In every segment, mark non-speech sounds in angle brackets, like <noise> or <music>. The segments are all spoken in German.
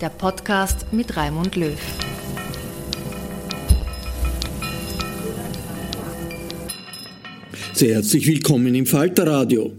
der Podcast mit Raimund Löw. Sehr herzlich willkommen im Falterradio.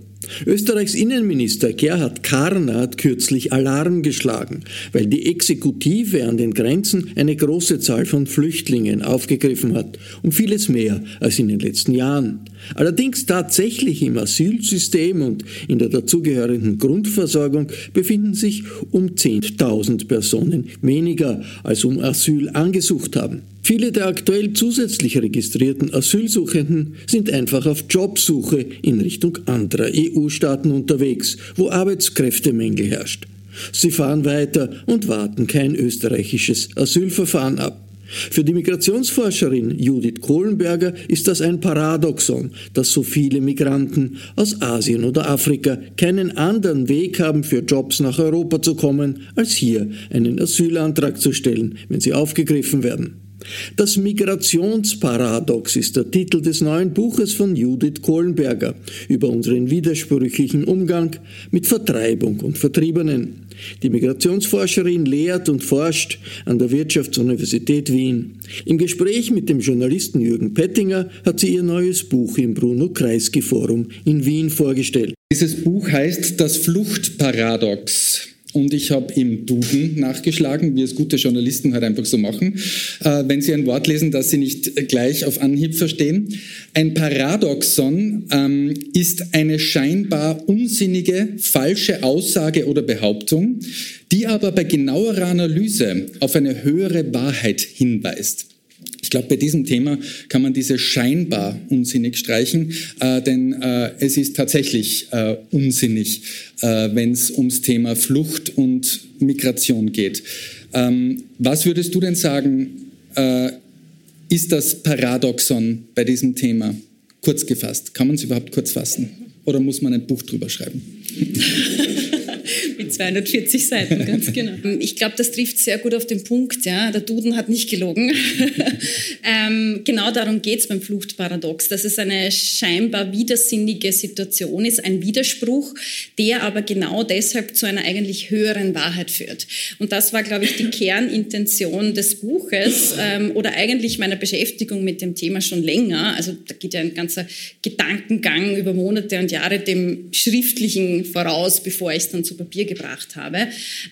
Österreichs Innenminister Gerhard Karner hat kürzlich Alarm geschlagen, weil die Exekutive an den Grenzen eine große Zahl von Flüchtlingen aufgegriffen hat und vieles mehr als in den letzten Jahren. Allerdings tatsächlich im Asylsystem und in der dazugehörigen Grundversorgung befinden sich um 10.000 Personen weniger als um Asyl angesucht haben. Viele der aktuell zusätzlich registrierten Asylsuchenden sind einfach auf Jobsuche in Richtung anderer EU-Staaten unterwegs, wo Arbeitskräftemängel herrscht. Sie fahren weiter und warten kein österreichisches Asylverfahren ab. Für die Migrationsforscherin Judith Kohlenberger ist das ein Paradoxon, dass so viele Migranten aus Asien oder Afrika keinen anderen Weg haben, für Jobs nach Europa zu kommen, als hier einen Asylantrag zu stellen, wenn sie aufgegriffen werden. Das Migrationsparadox ist der Titel des neuen Buches von Judith Kohlenberger über unseren widersprüchlichen Umgang mit Vertreibung und Vertriebenen. Die Migrationsforscherin lehrt und forscht an der Wirtschaftsuniversität Wien. Im Gespräch mit dem Journalisten Jürgen Pettinger hat sie ihr neues Buch im Bruno Kreisky Forum in Wien vorgestellt. Dieses Buch heißt Das Fluchtparadox. Und ich habe im Duden nachgeschlagen, wie es gute Journalisten halt einfach so machen, äh, wenn sie ein Wort lesen, das sie nicht gleich auf Anhieb verstehen. Ein Paradoxon ähm, ist eine scheinbar unsinnige, falsche Aussage oder Behauptung, die aber bei genauerer Analyse auf eine höhere Wahrheit hinweist. Ich glaube, bei diesem Thema kann man diese scheinbar unsinnig streichen, äh, denn äh, es ist tatsächlich äh, unsinnig, äh, wenn es ums Thema Flucht und Migration geht. Ähm, was würdest du denn sagen, äh, ist das Paradoxon bei diesem Thema? Kurz gefasst. Kann man es überhaupt kurz fassen? Oder muss man ein Buch drüber schreiben? <laughs> Mit 240 Seiten, ganz <laughs> genau. Ich glaube, das trifft sehr gut auf den Punkt. Ja. Der Duden hat nicht gelogen. <laughs> ähm, genau darum geht es beim Fluchtparadox, dass es eine scheinbar widersinnige Situation ist, ein Widerspruch, der aber genau deshalb zu einer eigentlich höheren Wahrheit führt. Und das war, glaube ich, die <laughs> Kernintention des Buches ähm, oder eigentlich meiner Beschäftigung mit dem Thema schon länger. Also da geht ja ein ganzer Gedankengang über Monate und Jahre dem Schriftlichen voraus, bevor ich es dann zu Papier gebracht habe,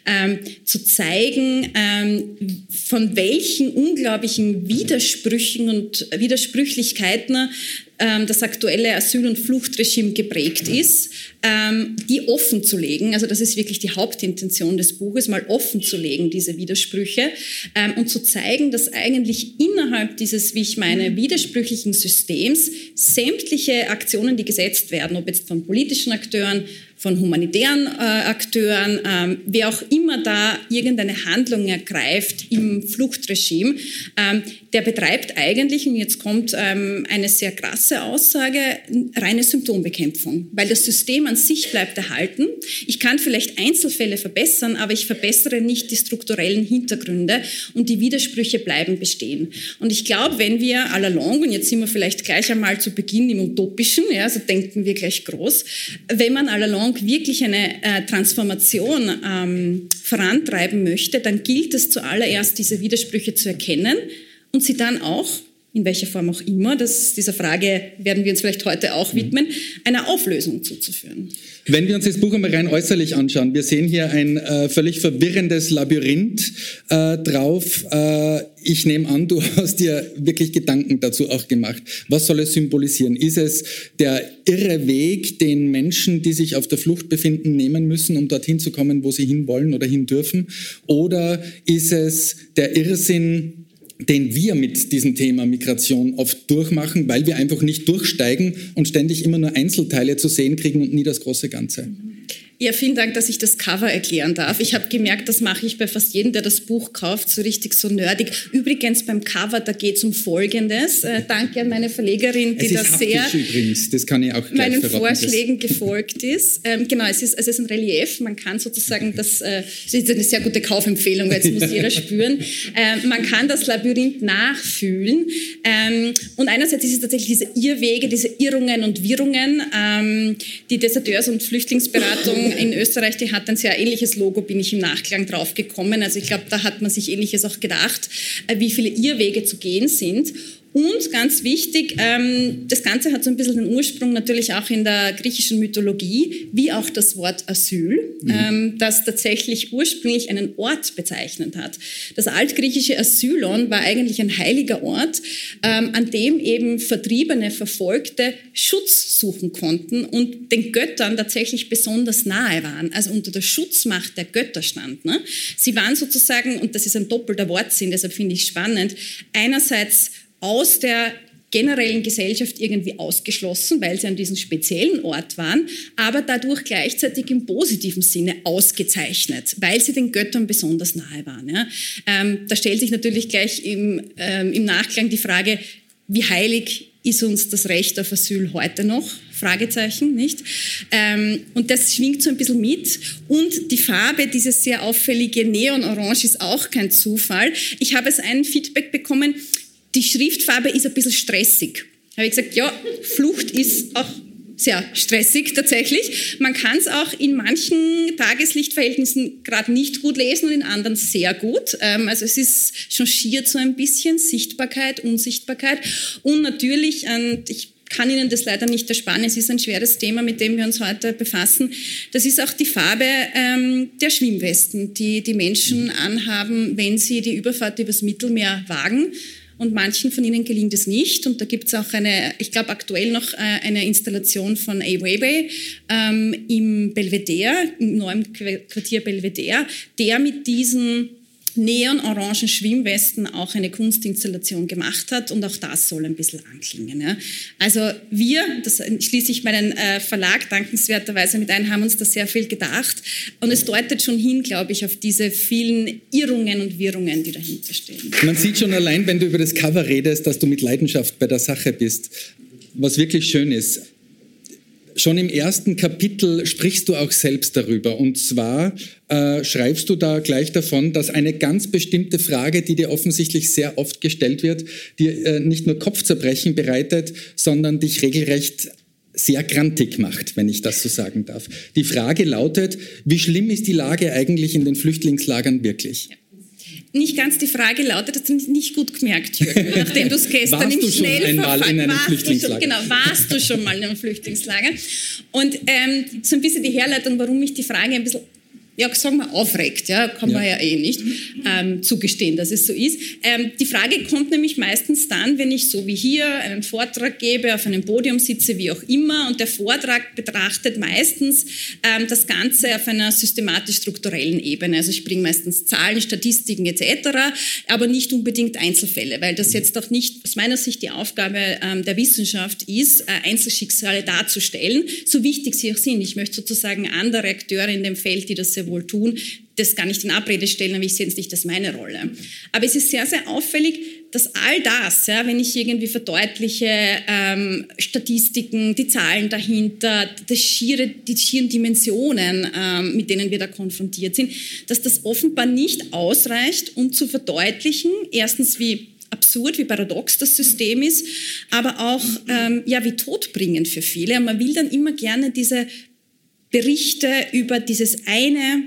ähm, zu zeigen, ähm, von welchen unglaublichen Widersprüchen und Widersprüchlichkeiten das aktuelle Asyl- und Fluchtregime geprägt ist, ähm, die offen zu legen. Also das ist wirklich die Hauptintention des Buches, mal offen zu legen, diese Widersprüche ähm, und zu zeigen, dass eigentlich innerhalb dieses, wie ich meine, widersprüchlichen Systems sämtliche Aktionen, die gesetzt werden, ob jetzt von politischen Akteuren, von humanitären äh, Akteuren, ähm, wer auch immer da irgendeine Handlung ergreift im Fluchtregime, ähm, der betreibt eigentlich, und jetzt kommt ähm, eine sehr krasse Aussage, reine Symptombekämpfung, weil das System an sich bleibt erhalten. Ich kann vielleicht Einzelfälle verbessern, aber ich verbessere nicht die strukturellen Hintergründe und die Widersprüche bleiben bestehen. Und ich glaube, wenn wir all along, und jetzt sind wir vielleicht gleich einmal zu Beginn im Utopischen, ja, also denken wir gleich groß, wenn man all along wirklich eine äh, Transformation ähm, vorantreiben möchte, dann gilt es zuallererst, diese Widersprüche zu erkennen und sie dann auch in welcher Form auch immer, das, dieser Frage werden wir uns vielleicht heute auch widmen, einer Auflösung zuzuführen. Wenn wir uns das Buch einmal rein äußerlich anschauen, wir sehen hier ein äh, völlig verwirrendes Labyrinth äh, drauf. Äh, ich nehme an, du <laughs> hast dir wirklich Gedanken dazu auch gemacht. Was soll es symbolisieren? Ist es der irre Weg, den Menschen, die sich auf der Flucht befinden, nehmen müssen, um dorthin zu kommen, wo sie hinwollen oder hin dürfen? Oder ist es der Irrsinn, den wir mit diesem Thema Migration oft durchmachen, weil wir einfach nicht durchsteigen und ständig immer nur Einzelteile zu sehen kriegen und nie das große Ganze. Ja, vielen Dank, dass ich das Cover erklären darf. Ich habe gemerkt, das mache ich bei fast jedem, der das Buch kauft, so richtig so nerdig. Übrigens beim Cover, da geht es um Folgendes. Äh, danke an meine Verlegerin, die da sehr übrigens, das kann ich auch meinen Vorschlägen gefolgt ist. Ähm, genau, es ist, es ist ein Relief. Man kann sozusagen das, äh, das ist eine sehr gute Kaufempfehlung, weil jetzt muss jeder spüren. <laughs> Ähm, man kann das Labyrinth nachfühlen. Ähm, und einerseits ist es tatsächlich diese Irrwege, diese Irrungen und Wirrungen, ähm, die Deserteurs- und Flüchtlingsberatung in Österreich, die hat ein sehr ähnliches Logo, bin ich im Nachklang drauf gekommen. Also ich glaube, da hat man sich ähnliches auch gedacht, äh, wie viele Irrwege zu gehen sind. Und ganz wichtig, ähm, das Ganze hat so ein bisschen den Ursprung natürlich auch in der griechischen Mythologie, wie auch das Wort Asyl, mhm. ähm, das tatsächlich ursprünglich einen Ort bezeichnet hat. Das altgriechische Asylon war eigentlich ein heiliger Ort, ähm, an dem eben Vertriebene, Verfolgte Schutz suchen konnten und den Göttern tatsächlich besonders nahe waren, also unter der Schutzmacht der Götter stand. Ne? Sie waren sozusagen, und das ist ein doppelter Wortsinn, deshalb finde ich spannend, einerseits aus der generellen Gesellschaft irgendwie ausgeschlossen, weil sie an diesem speziellen Ort waren, aber dadurch gleichzeitig im positiven Sinne ausgezeichnet, weil sie den Göttern besonders nahe waren. Ja. Ähm, da stellt sich natürlich gleich im, ähm, im Nachklang die Frage, wie heilig ist uns das Recht auf Asyl heute noch? Fragezeichen, nicht? Ähm, und das schwingt so ein bisschen mit. Und die Farbe, dieses sehr auffällige Neonorange, ist auch kein Zufall. Ich habe es ein Feedback bekommen, die Schriftfarbe ist ein bisschen stressig. Da habe ich gesagt, ja, Flucht ist auch sehr stressig tatsächlich. Man kann es auch in manchen Tageslichtverhältnissen gerade nicht gut lesen und in anderen sehr gut. Ähm, also es ist changiert so ein bisschen Sichtbarkeit, Unsichtbarkeit und natürlich, und ich kann Ihnen das leider nicht ersparen, es ist ein schweres Thema, mit dem wir uns heute befassen. Das ist auch die Farbe ähm, der Schwimmwesten, die die Menschen anhaben, wenn sie die Überfahrt übers Mittelmeer wagen und manchen von ihnen gelingt es nicht. Und da gibt es auch eine, ich glaube aktuell noch äh, eine Installation von Awebe ähm, im Belvedere, im neuen Quartier Belvedere, der mit diesen neonorangen Schwimmwesten auch eine Kunstinstallation gemacht hat und auch das soll ein bisschen anklingen. Ja. Also wir, das schließe ich meinen äh, Verlag dankenswerterweise mit ein, haben uns da sehr viel gedacht und es deutet schon hin, glaube ich, auf diese vielen Irrungen und Wirrungen, die dahinter stehen. Man sieht schon allein, wenn du über das Cover redest, dass du mit Leidenschaft bei der Sache bist, was wirklich schön ist. Schon im ersten Kapitel sprichst du auch selbst darüber. Und zwar äh, schreibst du da gleich davon, dass eine ganz bestimmte Frage, die dir offensichtlich sehr oft gestellt wird, dir äh, nicht nur Kopfzerbrechen bereitet, sondern dich regelrecht sehr grantig macht, wenn ich das so sagen darf. Die Frage lautet, wie schlimm ist die Lage eigentlich in den Flüchtlingslagern wirklich? Ja nicht ganz die Frage lautet, hast du nicht gut gemerkt, Jürgen, <laughs> nachdem du es gestern warst im du schon einmal in einem warst Flüchtlingslager? Du schon, genau, warst du schon mal in einem <laughs> Flüchtlingslager? Und ähm, so ein bisschen die Herleitung, warum ich die Frage ein bisschen ja, sagen wir, aufregt. Ja, kann man ja, ja eh nicht ähm, zugestehen, dass es so ist. Ähm, die Frage kommt nämlich meistens dann, wenn ich so wie hier einen Vortrag gebe, auf einem Podium sitze, wie auch immer, und der Vortrag betrachtet meistens ähm, das Ganze auf einer systematisch-strukturellen Ebene. Also ich bringe meistens Zahlen, Statistiken etc., aber nicht unbedingt Einzelfälle, weil das jetzt auch nicht aus meiner Sicht die Aufgabe ähm, der Wissenschaft ist, äh, Einzelschicksale darzustellen, so wichtig sie auch sind. Ich möchte sozusagen andere Akteure in dem Feld, die das sehr wohl tun, das gar nicht in Abrede stellen, aber ich sehe jetzt nicht als meine Rolle. Aber es ist sehr, sehr auffällig, dass all das, ja, wenn ich irgendwie verdeutliche ähm, Statistiken, die Zahlen dahinter, das schiere, die schieren Dimensionen, ähm, mit denen wir da konfrontiert sind, dass das offenbar nicht ausreicht, um zu verdeutlichen, erstens wie absurd, wie paradox das System ist, aber auch ähm, ja, wie todbringend für viele. Und man will dann immer gerne diese Berichte über dieses eine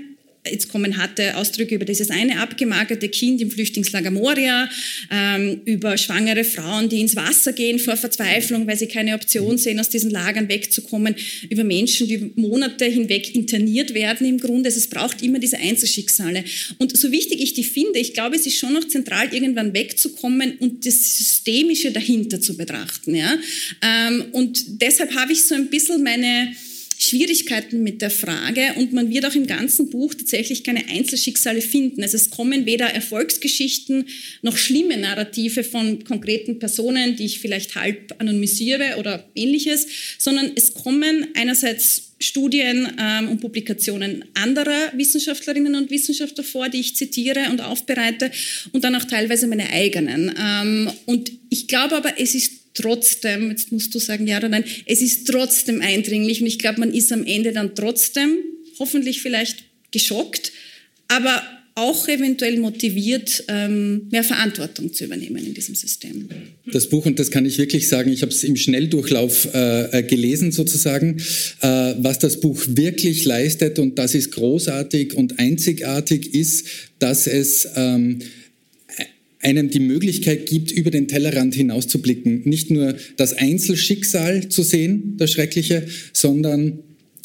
jetzt kommen harte Ausdrücke über dieses eine abgemagerte Kind im Flüchtlingslager Moria, ähm, über schwangere Frauen, die ins Wasser gehen vor Verzweiflung, weil sie keine Option sehen, aus diesen Lagern wegzukommen, über Menschen, die Monate hinweg interniert werden im Grunde. Also es braucht immer diese Einzelschicksale. Und so wichtig ich die finde, ich glaube, es ist schon noch zentral, irgendwann wegzukommen und das Systemische dahinter zu betrachten. Ja? Ähm, und deshalb habe ich so ein bisschen meine Schwierigkeiten mit der Frage und man wird auch im ganzen Buch tatsächlich keine Einzelschicksale finden. Also es kommen weder Erfolgsgeschichten noch schlimme Narrative von konkreten Personen, die ich vielleicht halb anonymisiere oder ähnliches, sondern es kommen einerseits Studien ähm, und Publikationen anderer Wissenschaftlerinnen und Wissenschaftler vor, die ich zitiere und aufbereite und dann auch teilweise meine eigenen. Ähm, und ich glaube aber, es ist trotzdem, jetzt musst du sagen ja oder nein, es ist trotzdem eindringlich und ich glaube, man ist am Ende dann trotzdem hoffentlich vielleicht geschockt, aber auch eventuell motiviert, ähm, mehr Verantwortung zu übernehmen in diesem System. Das Buch, und das kann ich wirklich sagen, ich habe es im Schnelldurchlauf äh, äh, gelesen sozusagen, äh, was das Buch wirklich leistet und das ist großartig und einzigartig ist, dass es ähm, einem die Möglichkeit gibt, über den Tellerrand hinauszublicken. Nicht nur das Einzelschicksal zu sehen, das Schreckliche, sondern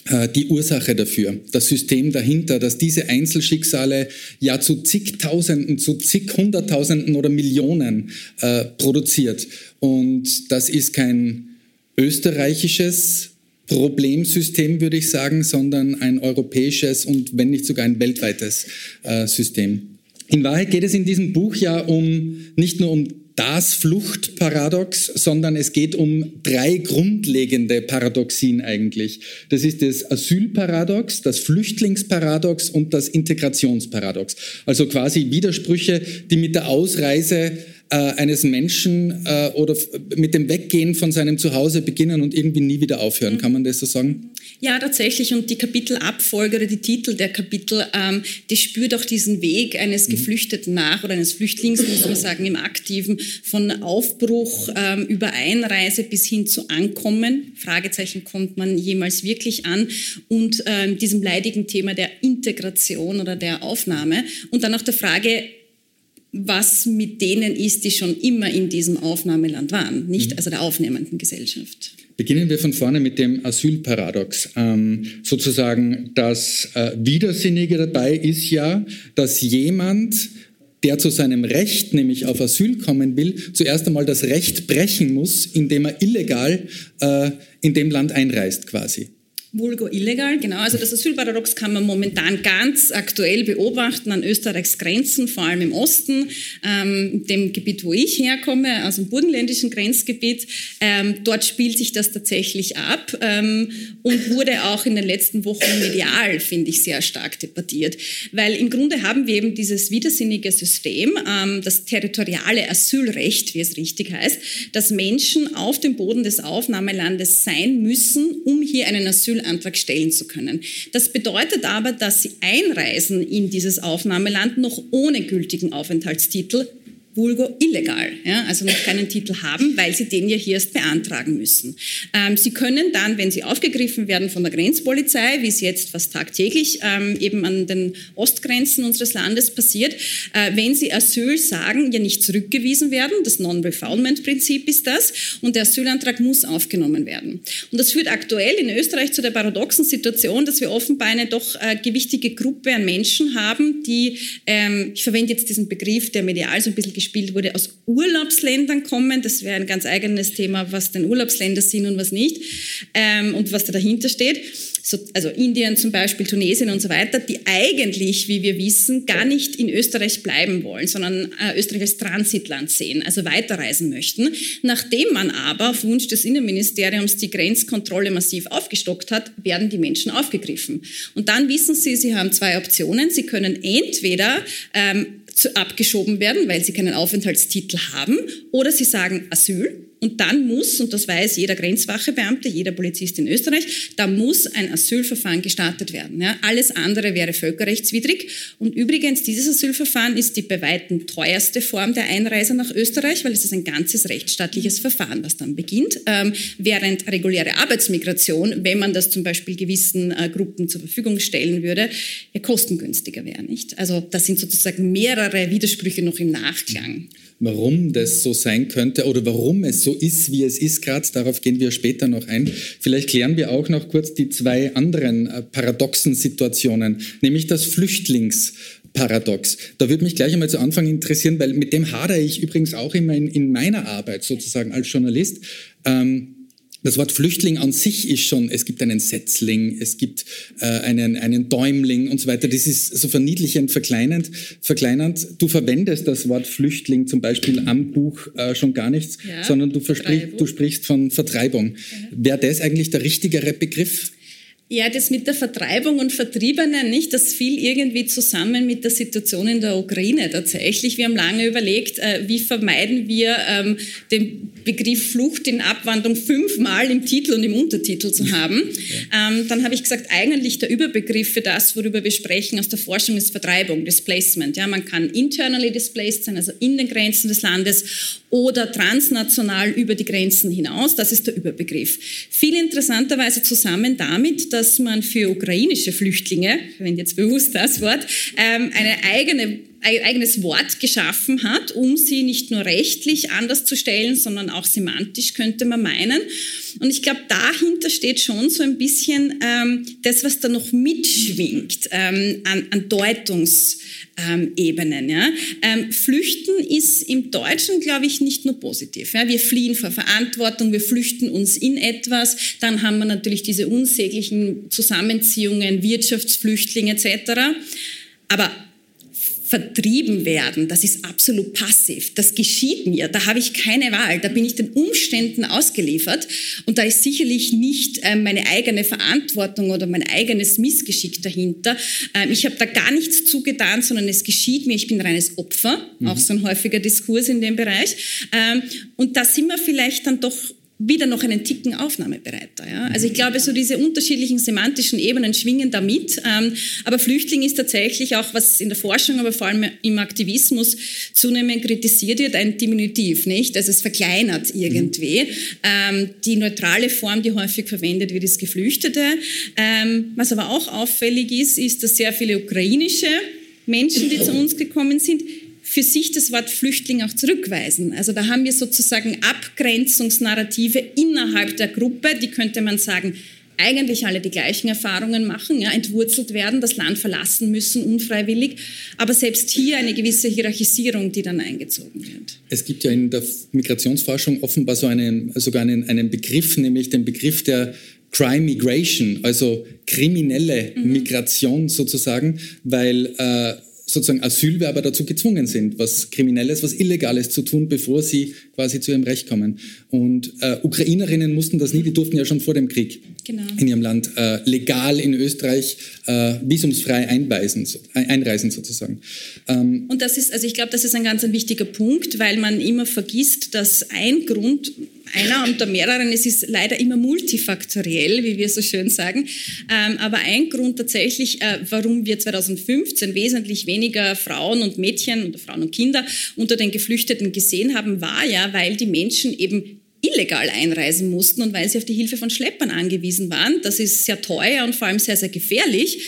äh, die Ursache dafür, das System dahinter, dass diese Einzelschicksale ja zu zigtausenden, zu zig hunderttausenden oder Millionen äh, produziert. Und das ist kein österreichisches Problemsystem, würde ich sagen, sondern ein europäisches und wenn nicht sogar ein weltweites äh, System. In Wahrheit geht es in diesem Buch ja um nicht nur um das Fluchtparadox, sondern es geht um drei grundlegende Paradoxien eigentlich. Das ist das Asylparadox, das Flüchtlingsparadox und das Integrationsparadox. Also quasi Widersprüche, die mit der Ausreise äh, eines Menschen äh, oder mit dem Weggehen von seinem Zuhause beginnen und irgendwie nie wieder aufhören. Mhm. Kann man das so sagen? Ja, tatsächlich. Und die Kapitelabfolge oder die Titel der Kapitel, ähm, die spürt auch diesen Weg eines mhm. Geflüchteten nach oder eines Flüchtlings, muss man sagen, im Aktiven, von Aufbruch ähm, über Einreise bis hin zu Ankommen. Fragezeichen, kommt man jemals wirklich an? Und ähm, diesem leidigen Thema der Integration oder der Aufnahme. Und dann auch der Frage, was mit denen ist, die schon immer in diesem Aufnahmeland waren, nicht mhm. also der aufnehmenden Gesellschaft. Beginnen wir von vorne mit dem Asylparadox. Ähm, sozusagen das äh, Widersinnige dabei ist ja, dass jemand, der zu seinem Recht, nämlich auf Asyl kommen will, zuerst einmal das Recht brechen muss, indem er illegal äh, in dem Land einreist quasi. Vulgo illegal, genau. Also das Asylparadox kann man momentan ganz aktuell beobachten an Österreichs Grenzen, vor allem im Osten, ähm, dem Gebiet, wo ich herkomme, also im burgenländischen Grenzgebiet. Ähm, dort spielt sich das tatsächlich ab ähm, und wurde auch in den letzten Wochen medial, finde ich, sehr stark debattiert. Weil im Grunde haben wir eben dieses widersinnige System, ähm, das territoriale Asylrecht, wie es richtig heißt, dass Menschen auf dem Boden des Aufnahmelandes sein müssen, um hier einen Asyl Asylantrag stellen zu können. Das bedeutet aber, dass sie einreisen in dieses Aufnahmeland noch ohne gültigen Aufenthaltstitel vulgo illegal, ja, also noch keinen Titel haben, weil sie den ja hier erst beantragen müssen. Ähm, sie können dann, wenn sie aufgegriffen werden von der Grenzpolizei, wie es jetzt fast tagtäglich ähm, eben an den Ostgrenzen unseres Landes passiert, äh, wenn sie Asyl sagen, ja nicht zurückgewiesen werden, das Non-Refoulement-Prinzip ist das, und der Asylantrag muss aufgenommen werden. Und das führt aktuell in Österreich zu der paradoxen Situation, dass wir offenbar eine doch äh, gewichtige Gruppe an Menschen haben, die, ähm, ich verwende jetzt diesen Begriff, der medial so ein bisschen gespielt wurde, aus Urlaubsländern kommen. Das wäre ein ganz eigenes Thema, was denn Urlaubsländer sind und was nicht ähm, und was da dahinter steht so, also Indien zum Beispiel, Tunesien und so weiter, die eigentlich, wie wir wissen, gar nicht in Österreich bleiben wollen, sondern äh, Österreich als Transitland sehen, also weiterreisen möchten. Nachdem man aber auf Wunsch des Innenministeriums die Grenzkontrolle massiv aufgestockt hat, werden die Menschen aufgegriffen. Und dann wissen sie, sie haben zwei Optionen. Sie können entweder ähm, zu, abgeschoben werden, weil sie keinen Aufenthaltstitel haben, oder sie sagen Asyl und dann muss, und das weiß jeder Grenzwachebeamte, jeder Polizist in Österreich, da muss ein Asylverfahren gestartet werden. Ja, alles andere wäre völkerrechtswidrig. Und übrigens, dieses Asylverfahren ist die bei weitem teuerste Form der Einreise nach Österreich, weil es ist ein ganzes rechtsstaatliches Verfahren, was dann beginnt. Ähm, während reguläre Arbeitsmigration, wenn man das zum Beispiel gewissen äh, Gruppen zur Verfügung stellen würde, ja kostengünstiger wäre. Nicht? Also das sind sozusagen mehrere Widersprüche noch im Nachklang warum das so sein könnte oder warum es so ist, wie es ist gerade. Darauf gehen wir später noch ein. Vielleicht klären wir auch noch kurz die zwei anderen äh, paradoxen Situationen, nämlich das Flüchtlingsparadox. Da würde mich gleich einmal zu Anfang interessieren, weil mit dem hadere ich übrigens auch immer in, in meiner Arbeit sozusagen als Journalist. Ähm, das Wort Flüchtling an sich ist schon, es gibt einen Setzling, es gibt äh, einen, einen Däumling und so weiter. Das ist so verniedlichend, verkleinend, verkleinernd. Du verwendest das Wort Flüchtling zum Beispiel am Buch äh, schon gar nichts, ja, sondern du, du, sprichst von Vertreibung. Ja. Wäre das eigentlich der richtigere Begriff? Ja, das mit der Vertreibung und Vertriebenen, nicht? Das fiel irgendwie zusammen mit der Situation in der Ukraine tatsächlich. Wir haben lange überlegt, äh, wie vermeiden wir ähm, den Begriff Flucht in Abwandlung fünfmal im Titel und im Untertitel zu haben. Ja. Ähm, dann habe ich gesagt, eigentlich der Überbegriff für das, worüber wir sprechen aus der Forschung, ist Vertreibung, Displacement. Ja, man kann internally displaced sein, also in den Grenzen des Landes, oder transnational über die Grenzen hinaus. Das ist der Überbegriff. Viel interessanterweise zusammen damit, dass man für ukrainische Flüchtlinge, verwende jetzt bewusst das Wort, ähm, eine eigene eigenes Wort geschaffen hat, um sie nicht nur rechtlich anders zu stellen, sondern auch semantisch, könnte man meinen. Und ich glaube, dahinter steht schon so ein bisschen ähm, das, was da noch mitschwingt ähm, an, an Deutungsebenen. ja. Ähm, Flüchten ist im Deutschen, glaube ich, nicht nur positiv. Ja. Wir fliehen vor Verantwortung, wir flüchten uns in etwas. Dann haben wir natürlich diese unsäglichen Zusammenziehungen, Wirtschaftsflüchtlinge etc. Aber vertrieben werden, das ist absolut passiv. Das geschieht mir, da habe ich keine Wahl, da bin ich den Umständen ausgeliefert und da ist sicherlich nicht äh, meine eigene Verantwortung oder mein eigenes Missgeschick dahinter. Ähm, ich habe da gar nichts zugetan, sondern es geschieht mir, ich bin reines Opfer, mhm. auch so ein häufiger Diskurs in dem Bereich. Ähm, und da sind wir vielleicht dann doch wieder noch einen Ticken aufnahmebereiter. Ja? Also ich glaube, so diese unterschiedlichen semantischen Ebenen schwingen da mit. Ähm, aber Flüchtling ist tatsächlich auch, was in der Forschung, aber vor allem im Aktivismus zunehmend kritisiert wird, ein Diminutiv, nicht? Also es verkleinert irgendwie. Mhm. Ähm, die neutrale Form, die häufig verwendet wird, ist Geflüchtete. Ähm, was aber auch auffällig ist, ist, dass sehr viele ukrainische Menschen, die zu uns gekommen sind, für sich das Wort Flüchtling auch zurückweisen. Also da haben wir sozusagen Abgrenzungsnarrative innerhalb der Gruppe, die könnte man sagen, eigentlich alle die gleichen Erfahrungen machen, ja, entwurzelt werden, das Land verlassen müssen, unfreiwillig. Aber selbst hier eine gewisse Hierarchisierung, die dann eingezogen wird. Es gibt ja in der Migrationsforschung offenbar so einen, sogar einen, einen Begriff, nämlich den Begriff der Crime Migration, also kriminelle mhm. Migration sozusagen, weil äh, sozusagen Asylwerber dazu gezwungen sind, was Kriminelles, was Illegales zu tun, bevor sie quasi zu ihrem Recht kommen. Und äh, Ukrainerinnen mussten das nie, die durften ja schon vor dem Krieg genau. in ihrem Land äh, legal in Österreich äh, visumsfrei einweisen, einreisen sozusagen. Ähm, Und das ist, also ich glaube, das ist ein ganz ein wichtiger Punkt, weil man immer vergisst, dass ein Grund einer unter mehreren. Es ist leider immer multifaktoriell, wie wir so schön sagen. Ähm, aber ein Grund tatsächlich, äh, warum wir 2015 wesentlich weniger Frauen und Mädchen oder Frauen und Kinder unter den Geflüchteten gesehen haben, war ja, weil die Menschen eben illegal einreisen mussten und weil sie auf die Hilfe von Schleppern angewiesen waren. Das ist sehr teuer und vor allem sehr, sehr gefährlich.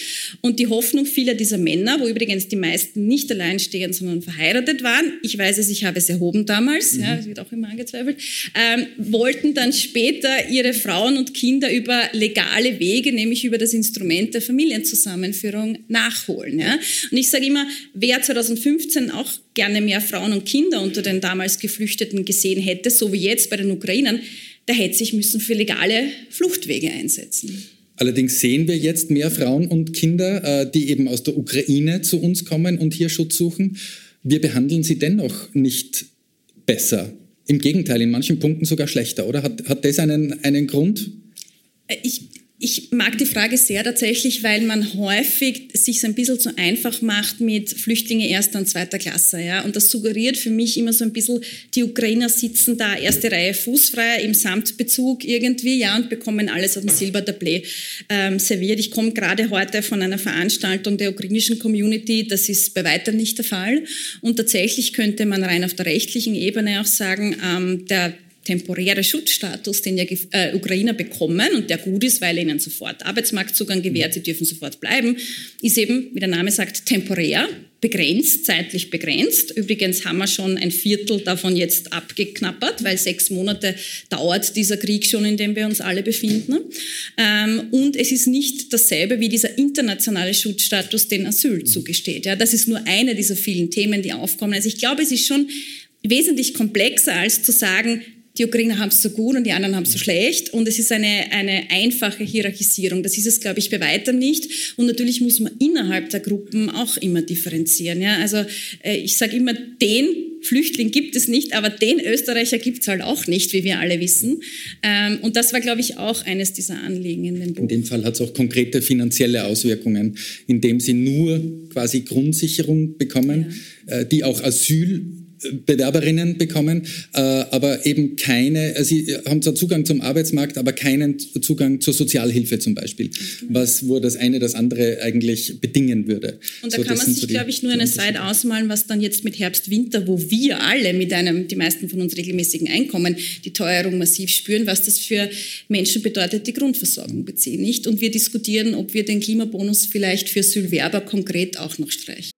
Und die Hoffnung vieler dieser Männer, wo übrigens die meisten nicht alleinstehend, sondern verheiratet waren, ich weiß es, ich habe es erhoben damals, mhm. ja, das wird auch immer angezweifelt, ähm, wollten dann später ihre Frauen und Kinder über legale Wege, nämlich über das Instrument der Familienzusammenführung, nachholen. Ja. Und ich sage immer, wer 2015 auch gerne mehr Frauen und Kinder unter den damals Geflüchteten gesehen hätte, so wie jetzt bei den Ukrainern, der hätte sich müssen für legale Fluchtwege einsetzen. Allerdings sehen wir jetzt mehr Frauen und Kinder, äh, die eben aus der Ukraine zu uns kommen und hier Schutz suchen. Wir behandeln sie dennoch nicht besser. Im Gegenteil, in manchen Punkten sogar schlechter, oder? Hat, hat das einen, einen Grund? Äh, ich, ich mag die Frage sehr tatsächlich, weil man häufig sich so ein bisschen zu einfach macht mit Flüchtlinge erster und zweiter Klasse. Ja? Und das suggeriert für mich immer so ein bisschen, die Ukrainer sitzen da erste Reihe fußfrei im Samtbezug irgendwie ja, und bekommen alles auf dem Silbertablett ähm, serviert. Ich komme gerade heute von einer Veranstaltung der ukrainischen Community. Das ist bei weitem nicht der Fall. Und tatsächlich könnte man rein auf der rechtlichen Ebene auch sagen, ähm, der temporäre Schutzstatus, den ja äh, Ukrainer bekommen und der gut ist, weil ihnen sofort Arbeitsmarktzugang gewährt, sie dürfen sofort bleiben, ist eben, wie der Name sagt, temporär, begrenzt, zeitlich begrenzt. Übrigens haben wir schon ein Viertel davon jetzt abgeknappert, weil sechs Monate dauert dieser Krieg schon, in dem wir uns alle befinden. Ähm, und es ist nicht dasselbe wie dieser internationale Schutzstatus, den Asyl zugesteht. Das ist nur eine dieser vielen Themen, die aufkommen. Also ich glaube, es ist schon wesentlich komplexer als zu sagen, die Ukrainer haben es so gut und die anderen haben es so schlecht. Und es ist eine, eine einfache Hierarchisierung. Das ist es, glaube ich, bei weitem nicht. Und natürlich muss man innerhalb der Gruppen auch immer differenzieren. Ja? Also äh, ich sage immer, den Flüchtling gibt es nicht, aber den Österreicher gibt es halt auch nicht, wie wir alle wissen. Ähm, und das war, glaube ich, auch eines dieser Anliegen in dem Buch. In dem Fall hat es auch konkrete finanzielle Auswirkungen, indem sie nur quasi Grundsicherung bekommen, ja. Äh, die auch Asyl Bewerberinnen bekommen, äh, aber eben keine, äh, sie haben zwar Zugang zum Arbeitsmarkt, aber keinen Zugang zur Sozialhilfe zum Beispiel, was wo das eine das andere eigentlich bedingen würde. Und da so, kann man sich, so glaube ich, nur eine Zeit ausmalen, was dann jetzt mit Herbst, Winter, wo wir alle mit einem, die meisten von uns regelmäßigen Einkommen, die Teuerung massiv spüren, was das für Menschen bedeutet, die Grundversorgung beziehen, nicht? Und wir diskutieren, ob wir den Klimabonus vielleicht für Asylwerber konkret auch noch streichen.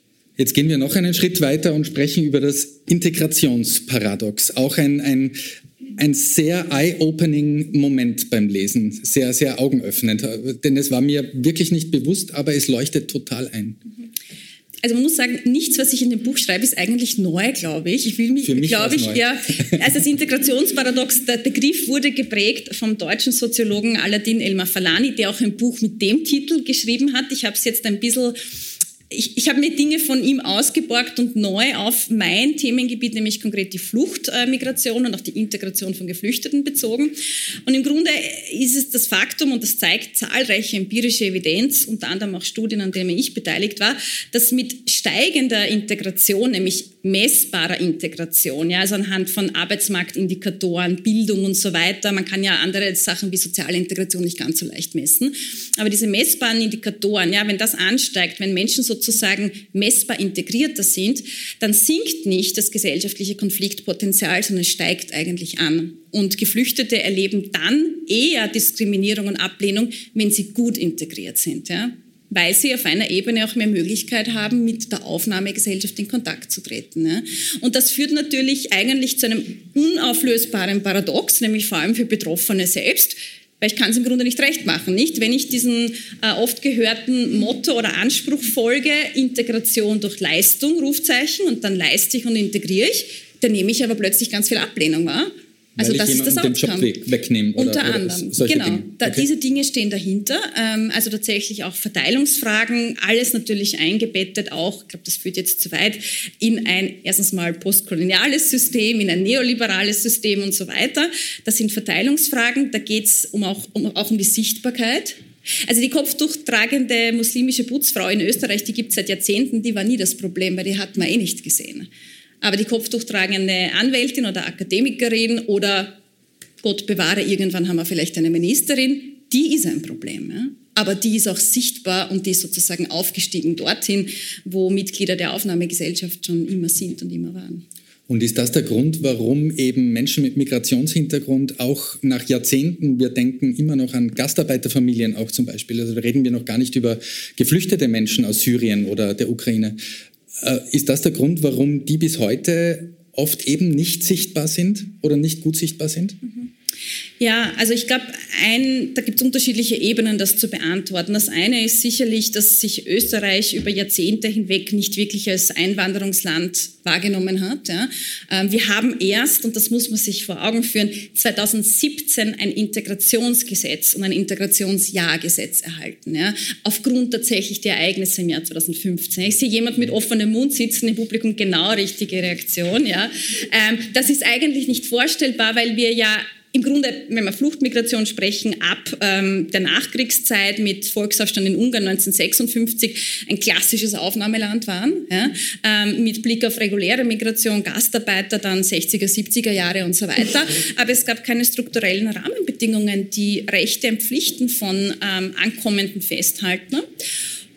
Jetzt gehen wir noch einen Schritt weiter und sprechen über das Integrationsparadox. Auch ein, ein, ein sehr eye-opening Moment beim Lesen, sehr, sehr augenöffnend. Denn es war mir wirklich nicht bewusst, aber es leuchtet total ein. Also man muss sagen, nichts, was ich in dem Buch schreibe, ist eigentlich neu, glaube ich. Ich will mich, mich glaube ich, neu. ja, <laughs> also das Integrationsparadox, der Begriff wurde geprägt vom deutschen Soziologen Aladin Elmar Falani, der auch ein Buch mit dem Titel geschrieben hat. Ich habe es jetzt ein bisschen ich, ich habe mir Dinge von ihm ausgeborgt und neu auf mein Themengebiet, nämlich konkret die Fluchtmigration und auch die Integration von Geflüchteten bezogen. Und im Grunde ist es das Faktum, und das zeigt zahlreiche empirische Evidenz, unter anderem auch Studien, an denen ich beteiligt war, dass mit steigender Integration, nämlich messbarer Integration, ja, also anhand von Arbeitsmarktindikatoren, Bildung und so weiter, man kann ja andere Sachen wie soziale Integration nicht ganz so leicht messen, aber diese messbaren Indikatoren, ja, wenn das ansteigt, wenn Menschen so sozusagen messbar integrierter sind, dann sinkt nicht das gesellschaftliche Konfliktpotenzial, sondern steigt eigentlich an. Und Geflüchtete erleben dann eher Diskriminierung und Ablehnung, wenn sie gut integriert sind. Ja? weil sie auf einer Ebene auch mehr Möglichkeit haben, mit der Aufnahmegesellschaft in Kontakt zu treten. Ja. Und das führt natürlich eigentlich zu einem unauflösbaren Paradox, nämlich vor allem für Betroffene selbst weil ich kann es im Grunde nicht recht machen, nicht? Wenn ich diesen äh, oft gehörten Motto oder Anspruch folge, Integration durch Leistung, Rufzeichen, und dann leiste ich und integriere ich, dann nehme ich aber plötzlich ganz viel Ablehnung wahr. Also das ist das den Outcome. Job weg, wegnehme. Oder, Unter oder anderem. solche Genau. Dinge. Da, Okay. Diese Dinge stehen dahinter. Ähm, also tatsächlich auch Verteilungsfragen, alles natürlich eingebettet, auch, ich glaube, das führt jetzt zu weit, in ein erstens mal postkoloniales System, in ein neoliberales System und so weiter. Das sind Verteilungsfragen, da geht es um auch, um, auch um die Sichtbarkeit. Also die kopftuchtragende muslimische Putzfrau in Österreich, die gibt es seit Jahrzehnten, die war nie das Problem, weil die hat man eh nicht gesehen. Aber die kopftuchtragende Anwältin oder Akademikerin oder Gott bewahre, irgendwann haben wir vielleicht eine Ministerin, die ist ein Problem. Ja? Aber die ist auch sichtbar und die ist sozusagen aufgestiegen dorthin, wo Mitglieder der Aufnahmegesellschaft schon immer sind und immer waren. Und ist das der Grund, warum eben Menschen mit Migrationshintergrund auch nach Jahrzehnten, wir denken immer noch an Gastarbeiterfamilien auch zum Beispiel, also reden wir noch gar nicht über geflüchtete Menschen aus Syrien oder der Ukraine. Äh, Ist das der Grund, warum die bis heute oft eben nicht sichtbar sind oder nicht gut sichtbar sind? Ja, also ich glaube, da gibt es unterschiedliche Ebenen, das zu beantworten. Das eine ist sicherlich, dass sich Österreich über Jahrzehnte hinweg nicht wirklich als Einwanderungsland wahrgenommen hat. Ja. Ähm, Wir haben erst, und das muss man sich vor Augen führen, 2017 ein Integrationsgesetz und ein Integrationsjahrgesetz erhalten, ja, aufgrund tatsächlich der Ereignisse im Jahr 2015. Ich sehe jemand mit offenem Mund sitzen im Publikum, genau richtige Reaktion. Ja. Ähm, Das ist eigentlich nicht vorstellbar, weil wir ja im Grunde, wenn wir Fluchtmigration sprechen, ab ähm, der Nachkriegszeit mit Volksaufstand in Ungarn 1956 ein klassisches Aufnahmeland waren, ja, ähm, mit Blick auf reguläre Migration, Gastarbeiter, dann 60er, 70er Jahre und so weiter. Aber es gab keine strukturellen Rahmenbedingungen, die Rechte und Pflichten von ähm, Ankommenden festhalten.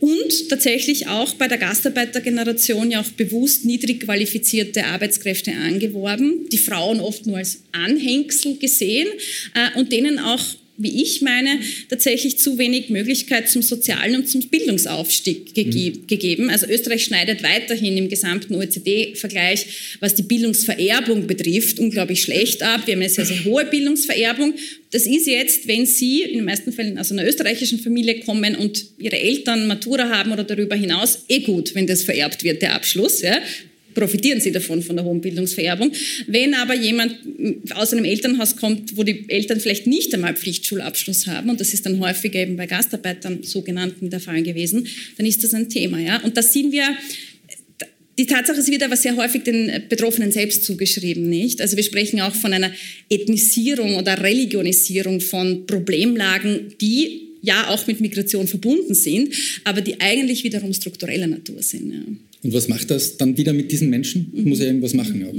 Und tatsächlich auch bei der Gastarbeitergeneration ja auch bewusst niedrig qualifizierte Arbeitskräfte angeworben, die Frauen oft nur als Anhängsel gesehen äh, und denen auch wie ich meine, tatsächlich zu wenig Möglichkeit zum sozialen und zum Bildungsaufstieg gege gegeben. Also Österreich schneidet weiterhin im gesamten OECD-Vergleich, was die Bildungsvererbung betrifft, unglaublich schlecht ab. Wir haben eine sehr, sehr hohe Bildungsvererbung. Das ist jetzt, wenn Sie in den meisten Fällen aus einer österreichischen Familie kommen und Ihre Eltern Matura haben oder darüber hinaus, eh gut, wenn das vererbt wird, der Abschluss. Ja profitieren sie davon, von der hohen Bildungsvererbung. Wenn aber jemand aus einem Elternhaus kommt, wo die Eltern vielleicht nicht einmal Pflichtschulabschluss haben, und das ist dann häufiger eben bei Gastarbeitern sogenannten der Fall gewesen, dann ist das ein Thema. Ja? Und da sind wir die Tatsache ist wieder aber sehr häufig den Betroffenen selbst zugeschrieben, nicht? Also wir sprechen auch von einer Ethnisierung oder Religionisierung von Problemlagen, die ja auch mit Migration verbunden sind, aber die eigentlich wiederum struktureller Natur sind. Ja. Und was macht das dann wieder mit diesen Menschen? Muss ja irgendwas machen auch.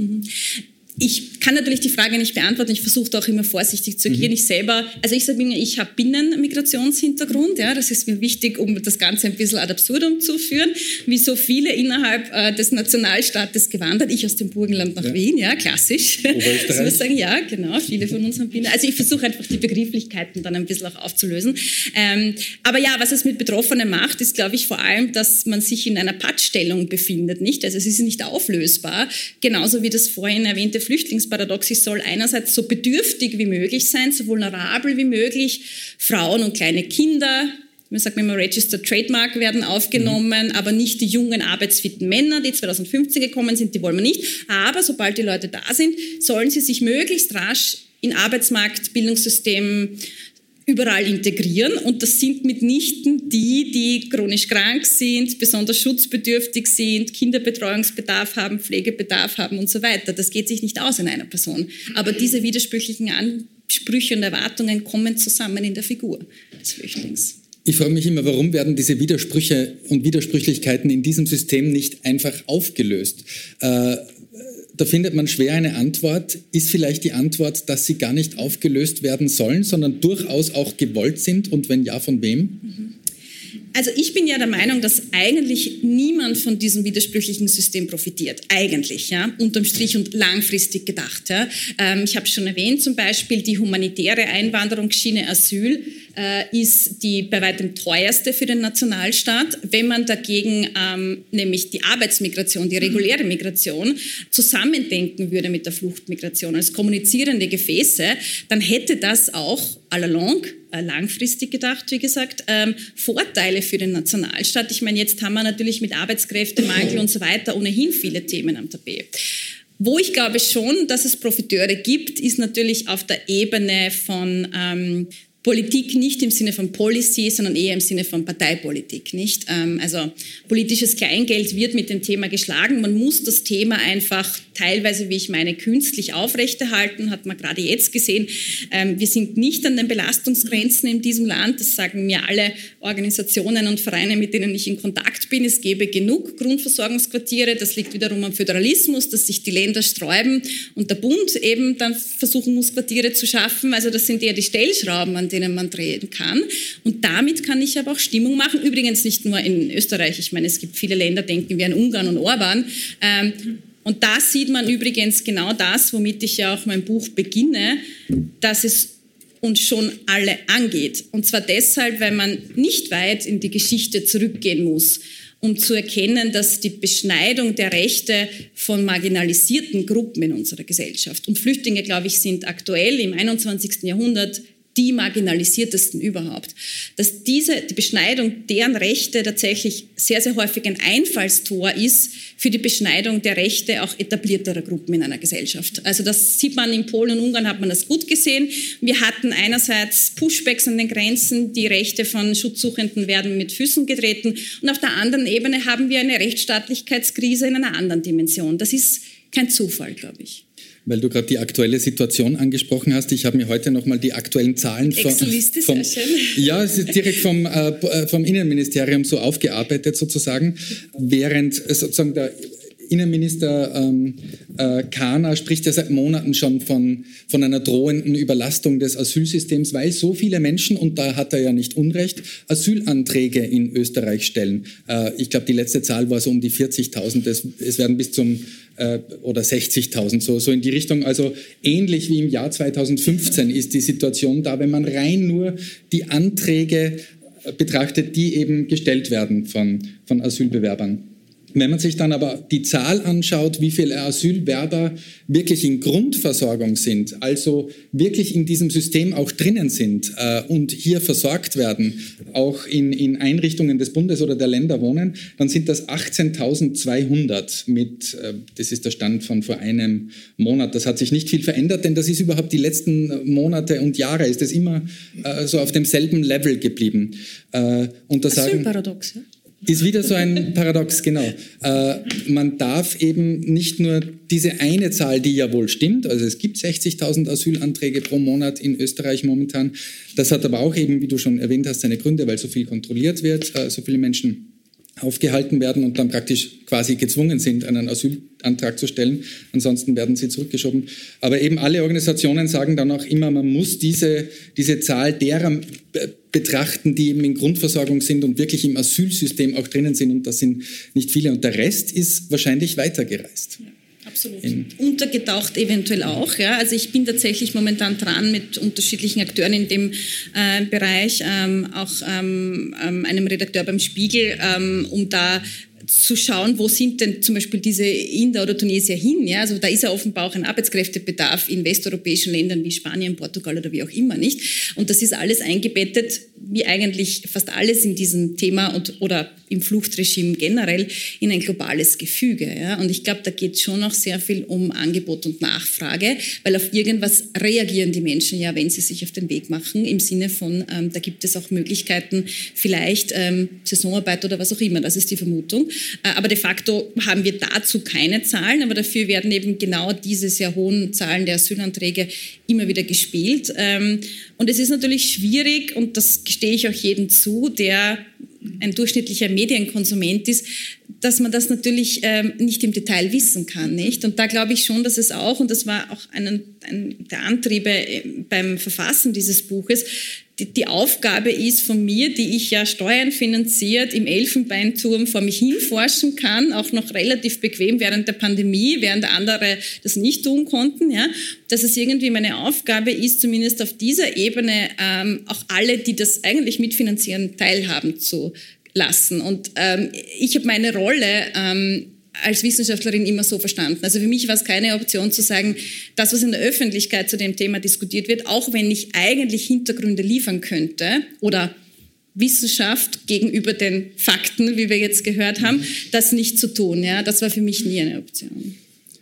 Ich kann natürlich die Frage nicht beantworten. Ich versuche da auch immer vorsichtig zu agieren. Mhm. Ich selber, also ich sage mir, ich habe Binnenmigrationshintergrund. Ja, das ist mir wichtig, um das Ganze ein bisschen ad absurdum zu führen. Wie so viele innerhalb äh, des Nationalstaates gewandert. Ich aus dem Burgenland nach Ja. Wien, ja, klassisch. So <laughs> muss sagen, ja, genau. Viele von uns haben Binnen. Also ich versuche einfach die Begrifflichkeiten dann ein bisschen auch aufzulösen. Ähm, aber ja, was es mit Betroffenen macht, ist, glaube ich, vor allem, dass man sich in einer Pattstellung befindet, nicht? Also es ist nicht auflösbar. Genauso wie das vorhin erwähnte Flüchtlingsparadox. Ich soll einerseits so bedürftig wie möglich sein, so vulnerabel wie möglich. Frauen und kleine Kinder, man sagt immer, Registered Trademark werden aufgenommen, aber nicht die jungen, arbeitsfitten Männer, die 2015 gekommen sind, die wollen wir nicht. Aber sobald die Leute da sind, sollen sie sich möglichst rasch in Arbeitsmarkt, Bildungssystem, überall integrieren. Und das sind mitnichten die, die chronisch krank sind, besonders schutzbedürftig sind, Kinderbetreuungsbedarf haben, Pflegebedarf haben und so weiter. Das geht sich nicht aus in einer Person. Aber diese widersprüchlichen Ansprüche und Erwartungen kommen zusammen in der Figur des Flüchtlings. Ich frage mich immer, warum werden diese Widersprüche und Widersprüchlichkeiten in diesem System nicht einfach aufgelöst? Äh, da findet man schwer eine Antwort. Ist vielleicht die Antwort, dass sie gar nicht aufgelöst werden sollen, sondern durchaus auch gewollt sind? Und wenn ja, von wem? Also ich bin ja der Meinung, dass eigentlich niemand von diesem widersprüchlichen System profitiert. Eigentlich, ja, unterm Strich und langfristig gedacht. Ja. Ähm, ich habe schon erwähnt, zum Beispiel die humanitäre Einwanderungsschiene Asyl äh, ist die bei weitem teuerste für den Nationalstaat. Wenn man dagegen ähm, nämlich die Arbeitsmigration, die reguläre Migration zusammendenken würde mit der Fluchtmigration als kommunizierende Gefäße, dann hätte das auch all along äh, langfristig gedacht, wie gesagt, ähm, Vorteile für den Nationalstaat. Ich meine, jetzt haben wir natürlich mit Arbeitskräftemangel und so weiter ohnehin viele Themen am Tapet. Wo ich glaube schon, dass es Profiteure gibt, ist natürlich auf der Ebene von ähm, Politik nicht im Sinne von Policy, sondern eher im Sinne von Parteipolitik, nicht? Ähm, also politisches Kleingeld wird mit dem Thema geschlagen. Man muss das Thema einfach teilweise, wie ich meine, künstlich aufrechterhalten, hat man gerade jetzt gesehen. Ähm, wir sind nicht an den Belastungsgrenzen in diesem Land. Das sagen mir alle Organisationen und Vereine, mit denen ich in Kontakt bin. Es gäbe genug Grundversorgungsquartiere. Das liegt wiederum am Föderalismus, dass sich die Länder sträuben und der Bund eben dann versuchen muss, Quartiere zu schaffen. Also das sind eher die Stellschrauben, an denen denen man drehen kann. Und damit kann ich aber auch Stimmung machen. Übrigens nicht nur in Österreich. Ich meine, es gibt viele Länder, denken wir an Ungarn und Orban. Ähm, und da sieht man übrigens genau das, womit ich ja auch mein Buch beginne, dass es uns schon alle angeht. Und zwar deshalb, weil man nicht weit in die Geschichte zurückgehen muss, um zu erkennen, dass die Beschneidung der Rechte von marginalisierten Gruppen in unserer Gesellschaft und Flüchtlinge, glaube ich, sind aktuell im 21. Jahrhundert die marginalisiertesten überhaupt, dass diese, die Beschneidung deren Rechte tatsächlich sehr, sehr häufig ein Einfallstor ist für die Beschneidung der Rechte auch etablierterer Gruppen in einer Gesellschaft. Also das sieht man in Polen und Ungarn, hat man das gut gesehen. Wir hatten einerseits Pushbacks an den Grenzen, die Rechte von Schutzsuchenden werden mit Füßen getreten und auf der anderen Ebene haben wir eine Rechtsstaatlichkeitskrise in einer anderen Dimension. Das ist kein Zufall, glaube ich weil du gerade die aktuelle Situation angesprochen hast. Ich habe mir heute nochmal die aktuellen Zahlen von, vom, ja, es ist direkt vom, äh, äh, vom Innenministerium so aufgearbeitet sozusagen, während sozusagen der Innenminister ähm, äh, Kahner spricht ja seit Monaten schon von, von einer drohenden Überlastung des Asylsystems, weil so viele Menschen, und da hat er ja nicht Unrecht, Asylanträge in Österreich stellen. Äh, ich glaube, die letzte Zahl war so um die 40.000. Es, es werden bis zum äh, oder 60.000, so, so in die Richtung. Also ähnlich wie im Jahr 2015 ist die Situation da, wenn man rein nur die Anträge äh, betrachtet, die eben gestellt werden von, von Asylbewerbern. Wenn man sich dann aber die Zahl anschaut, wie viele Asylwerber wirklich in Grundversorgung sind, also wirklich in diesem System auch drinnen sind äh, und hier versorgt werden, auch in, in Einrichtungen des Bundes oder der Länder wohnen, dann sind das 18.200 mit, äh, das ist der Stand von vor einem Monat. Das hat sich nicht viel verändert, denn das ist überhaupt die letzten Monate und Jahre, ist es immer äh, so auf demselben Level geblieben. Äh, und das Asylparadox, ja? Ist wieder so ein Paradox, genau. Äh, man darf eben nicht nur diese eine Zahl, die ja wohl stimmt, also es gibt 60.000 Asylanträge pro Monat in Österreich momentan, das hat aber auch eben, wie du schon erwähnt hast, seine Gründe, weil so viel kontrolliert wird, äh, so viele Menschen aufgehalten werden und dann praktisch quasi gezwungen sind, einen Asylantrag zu stellen. Ansonsten werden sie zurückgeschoben. Aber eben alle Organisationen sagen dann auch immer, man muss diese, diese Zahl derer betrachten, die eben in Grundversorgung sind und wirklich im Asylsystem auch drinnen sind. Und das sind nicht viele. Und der Rest ist wahrscheinlich weitergereist. Ja. Absolut. Untergetaucht eventuell auch. Ja. Also ich bin tatsächlich momentan dran mit unterschiedlichen Akteuren in dem äh, Bereich, ähm, auch ähm, ähm einem Redakteur beim Spiegel, ähm, um da zu schauen, wo sind denn zum Beispiel diese Inder oder Tunesier hin. Ja? Also da ist ja offenbar auch ein Arbeitskräftebedarf in westeuropäischen Ländern wie Spanien, Portugal oder wie auch immer nicht. Und das ist alles eingebettet, wie eigentlich fast alles in diesem Thema und, oder im Fluchtregime generell, in ein globales Gefüge. Ja? Und ich glaube, da geht schon noch sehr viel um Angebot und Nachfrage, weil auf irgendwas reagieren die Menschen ja, wenn sie sich auf den Weg machen, im Sinne von, ähm, da gibt es auch Möglichkeiten, vielleicht ähm, Saisonarbeit oder was auch immer. Das ist die Vermutung. Äh, aber de facto haben wir dazu keine Zahlen, aber dafür werden eben genau diese sehr hohen Zahlen der Asylanträge immer wieder gespielt. Ähm, und es ist natürlich schwierig, und das gestehe ich auch jedem zu, der ein durchschnittlicher Medienkonsument ist, dass man das natürlich ähm, nicht im Detail wissen kann, nicht? Und da glaube ich schon, dass es auch, und das war auch ein, ein der Antriebe äh, beim Verfassen dieses Buches, die, die, Aufgabe ist von mir, die ich ja steuernfinanziert im Elfenbeinturm vor mich hinforschen kann, auch noch relativ bequem während der Pandemie, während andere das nicht tun konnten, ja, dass es irgendwie meine Aufgabe ist, zumindest auf dieser Ebene ähm, auch alle, die das eigentlich mitfinanzieren, teilhaben zu lassen. Und ähm, ich habe meine Rolle ähm, als Wissenschaftlerin immer so verstanden. Also für mich war es keine Option zu sagen, das, was in der Öffentlichkeit zu dem Thema diskutiert wird, auch wenn ich eigentlich Hintergründe liefern könnte oder Wissenschaft gegenüber den Fakten, wie wir jetzt gehört haben, das nicht zu tun. Ja, das war für mich nie eine Option.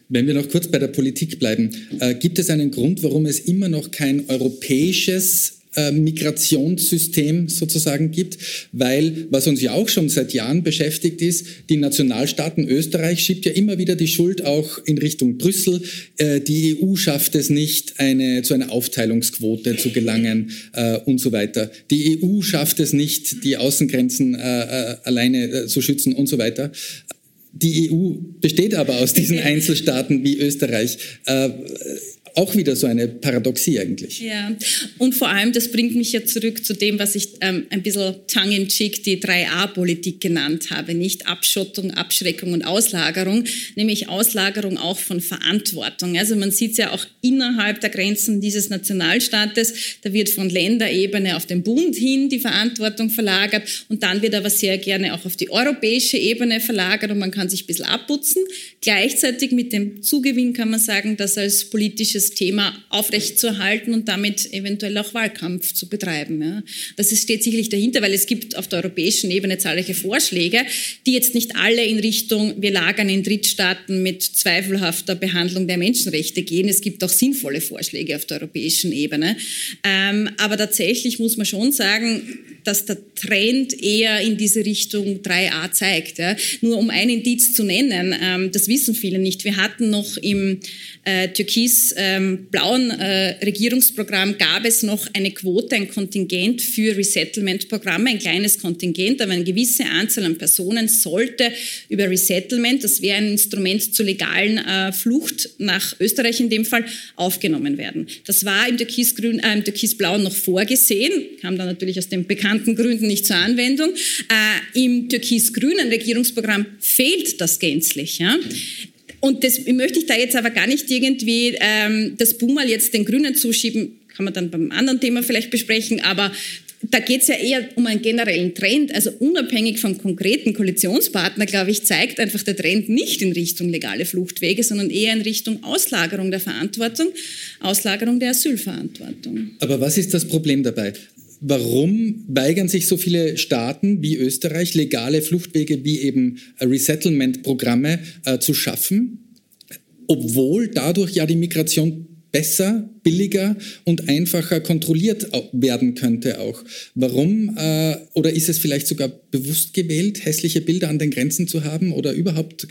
Wenn wir noch kurz bei der Politik bleiben, äh, gibt es einen Grund, warum es immer noch kein europäisches Migrationssystem sozusagen gibt, weil was uns ja auch schon seit Jahren beschäftigt ist, die Nationalstaaten Österreich schiebt ja immer wieder die Schuld auch in Richtung Brüssel. Äh, die EU schafft es nicht, eine, zu einer Aufteilungsquote zu gelangen äh, und so weiter. Die EU schafft es nicht, die Außengrenzen alleine zu schützen und so weiter. Die EU besteht aber aus diesen <laughs> Einzelstaaten wie Österreich auch wieder so eine Paradoxie eigentlich. Ja, und vor allem, das bringt mich ja zurück zu dem, was ich ähm, ein bisschen tongue-in-cheek die 3a-Politik genannt habe, nicht Abschottung, Abschreckung und Auslagerung, nämlich Auslagerung auch von Verantwortung. Also man sieht es ja auch innerhalb der Grenzen dieses Nationalstaates, da wird von Länderebene auf den Bund hin die Verantwortung verlagert und dann wird aber sehr gerne auch auf die europäische Ebene verlagert und man kann sich ein bisschen abputzen. Gleichzeitig mit dem Zugewinn kann man sagen, dass als politisches dieses Thema aufrechtzuerhalten und damit eventuell auch Wahlkampf zu betreiben. Ja. Das steht sicherlich dahinter, weil es gibt auf der europäischen Ebene zahlreiche Vorschläge, die jetzt nicht alle in Richtung, wir lagern in Drittstaaten mit zweifelhafter Behandlung der Menschenrechte gehen. Es gibt auch sinnvolle Vorschläge auf der europäischen Ebene. Ähm, aber tatsächlich muss man schon sagen, dass der Trend eher in diese Richtung 3a zeigt. Ja. Nur um ein Indiz zu nennen, ähm, das wissen viele nicht. Wir hatten noch im äh, türkis-blauen ähm, äh, Regierungsprogramm gab es noch eine Quote, ein Kontingent für Resettlement-Programme, ein kleines Kontingent, aber eine gewisse Anzahl an Personen sollte über Resettlement, das wäre ein Instrument zur legalen äh, Flucht nach Österreich in dem Fall, aufgenommen werden. Das war im Türkis-blauen äh, Türkis noch vorgesehen, kam dann natürlich aus den bekannten Gründen nicht zur Anwendung. Äh, Im türkis-grünen Regierungsprogramm fehlt das gänzlich. Ja? Und das möchte ich da jetzt aber gar nicht irgendwie ähm, das Boomer jetzt den Grünen zuschieben, kann man dann beim anderen Thema vielleicht besprechen, aber da geht es ja eher um einen generellen Trend. Also unabhängig vom konkreten Koalitionspartner, glaube ich, zeigt einfach der Trend nicht in Richtung legale Fluchtwege, sondern eher in Richtung Auslagerung der Verantwortung, Auslagerung der Asylverantwortung. Aber was ist das Problem dabei? Warum weigern sich so viele Staaten wie Österreich, legale Fluchtwege wie eben Resettlement-Programme äh, zu schaffen, obwohl dadurch ja die Migration besser, billiger und einfacher kontrolliert werden könnte auch. Warum? Äh, oder ist es vielleicht sogar bewusst gewählt, hässliche Bilder an den Grenzen zu haben oder überhaupt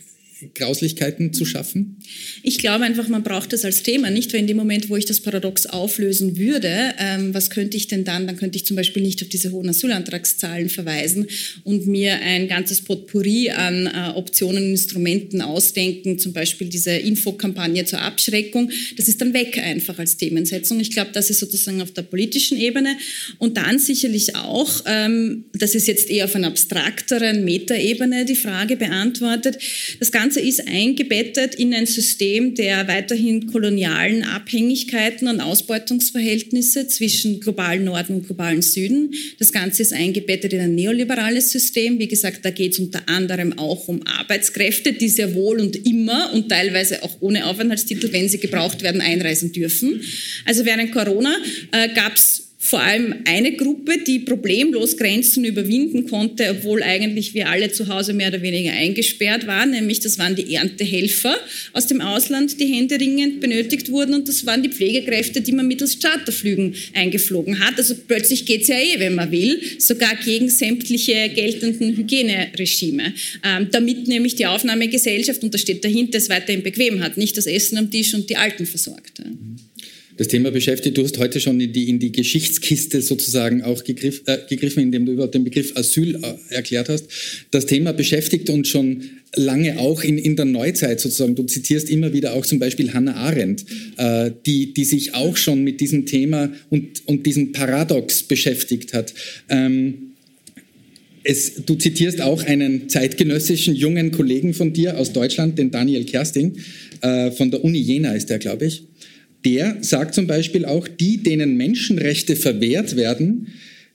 Grauslichkeiten zu schaffen? Ich glaube einfach, man braucht das als Thema. Nicht, weil in dem Moment, wo ich das Paradox auflösen würde, ähm, was könnte ich denn dann? Dann könnte ich zum Beispiel nicht auf diese hohen Asylantragszahlen verweisen und mir ein ganzes Potpourri an äh, Optionen Instrumenten ausdenken, zum Beispiel diese Infokampagne zur Abschreckung. Das ist dann weg einfach als Themensetzung. Ich glaube, das ist sozusagen auf der politischen Ebene. Und dann sicherlich auch, ähm, das ist jetzt eher auf einer abstrakteren Metaebene die Frage beantwortet, das Ganze Ganze ist eingebettet in ein System der weiterhin kolonialen Abhängigkeiten und Ausbeutungsverhältnisse zwischen globalen Norden und globalen Süden. Das Ganze ist eingebettet in ein neoliberales System. Wie gesagt, da geht es unter anderem auch um Arbeitskräfte, die sehr wohl und immer und teilweise auch ohne Aufenthaltstitel, wenn sie gebraucht werden, einreisen dürfen. Also während Corona äh, gab es vor allem eine Gruppe, die problemlos Grenzen überwinden konnte, obwohl eigentlich wir alle zu Hause mehr oder weniger eingesperrt waren, nämlich das waren die Erntehelfer aus dem Ausland, die händeringend benötigt wurden. Und das waren die Pflegekräfte, die man mittels Charterflügen eingeflogen hat. Also plötzlich geht es ja eh, wenn man will, sogar gegen sämtliche geltenden Hygieneregime, ähm, damit nämlich die Aufnahmegesellschaft, und da steht dahinter, es weiterhin bequem hat, nicht das Essen am Tisch und die Alten versorgt. Mhm das Thema beschäftigt. Du hast heute schon in die, in die Geschichtskiste sozusagen auch gegriff, äh, gegriffen, indem du überhaupt den Begriff Asyl äh, erklärt hast. Das Thema beschäftigt uns schon lange auch in, in der Neuzeit sozusagen. Du zitierst immer wieder auch zum Beispiel Hannah Arendt, äh, die, die sich auch schon mit diesem Thema und, und diesem Paradox beschäftigt hat. Ähm, es, du zitierst auch einen zeitgenössischen jungen Kollegen von dir aus Deutschland, den Daniel Kersting, äh, von der Uni Jena ist der, glaube ich der sagt zum Beispiel auch, die, denen Menschenrechte verwehrt werden,